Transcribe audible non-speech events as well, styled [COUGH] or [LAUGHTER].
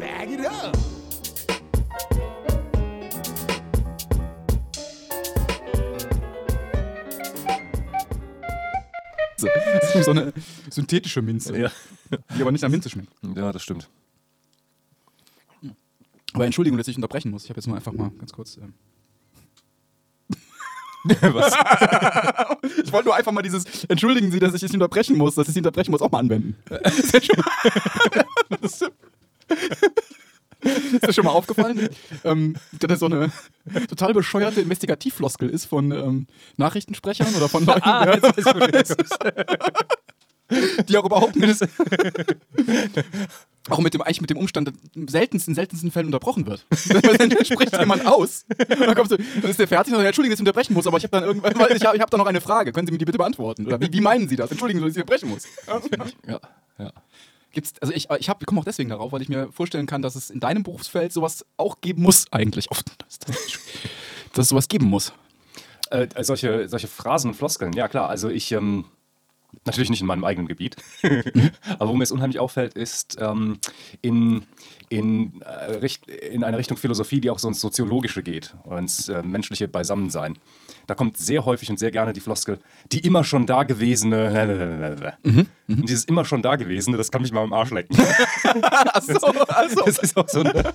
Bag it up. So, das ist so eine synthetische Minze, Ja. die aber nicht nach Minze schmeckt. ja, das stimmt. Aber Entschuldigung, dass ich unterbrechen muss. Ich habe jetzt nur einfach mal ganz kurz. Ähm [LAUGHS] Was? ich wollte nur einfach mal dieses Entschuldigen Sie, dass ich es unterbrechen muss, dass ich es unterbrechen muss, auch mal anwenden. Ist mal, [LAUGHS] ist dir schon mal aufgefallen, ähm, dass das so eine total bescheuerte Investigativfloskel ist von ähm, Nachrichtensprechern oder von Leuten, [LAUGHS] Ah, jetzt die auch überhaupt nicht auch mit dem, eigentlich mit dem Umstand, dass in seltensten, seltensten Fällen unterbrochen wird. [LAUGHS] dann spricht jemand aus. Dann, kommst du, dann ist der fertig und sagt, Entschuldigung, dass ich unterbrechen muss, aber ich habe dann irgendwann, ich habe ich hab da noch eine Frage. Können Sie mir die bitte beantworten? Oder wie, wie meinen Sie das? Entschuldigen Sie, dass ich unterbrechen muss. [LAUGHS] Ja, ja. Gibt's, also ich, ich, hab- ich komme auch deswegen darauf, weil ich mir vorstellen kann, dass es in deinem Berufsfeld sowas auch geben muss, eigentlich. Oft, dass, dass, dass es sowas geben muss. Äh, solche, solche Phrasen und Floskeln, ja klar. Also ich, ähm, natürlich nicht in meinem eigenen Gebiet, [LAUGHS] aber wo mir es unheimlich auffällt, ist ähm, in, in, äh, in eine Richtung Philosophie, die auch so ins Soziologische geht ins äh, menschliche Beisammensein. Da kommt sehr häufig und sehr gerne die Floskel, die immer schon da gewesene. Und dieses immer schon da gewesene, das kann mich mal am Arsch lecken. [LAUGHS] Achso, also. [LAUGHS] Das ist auch so eine,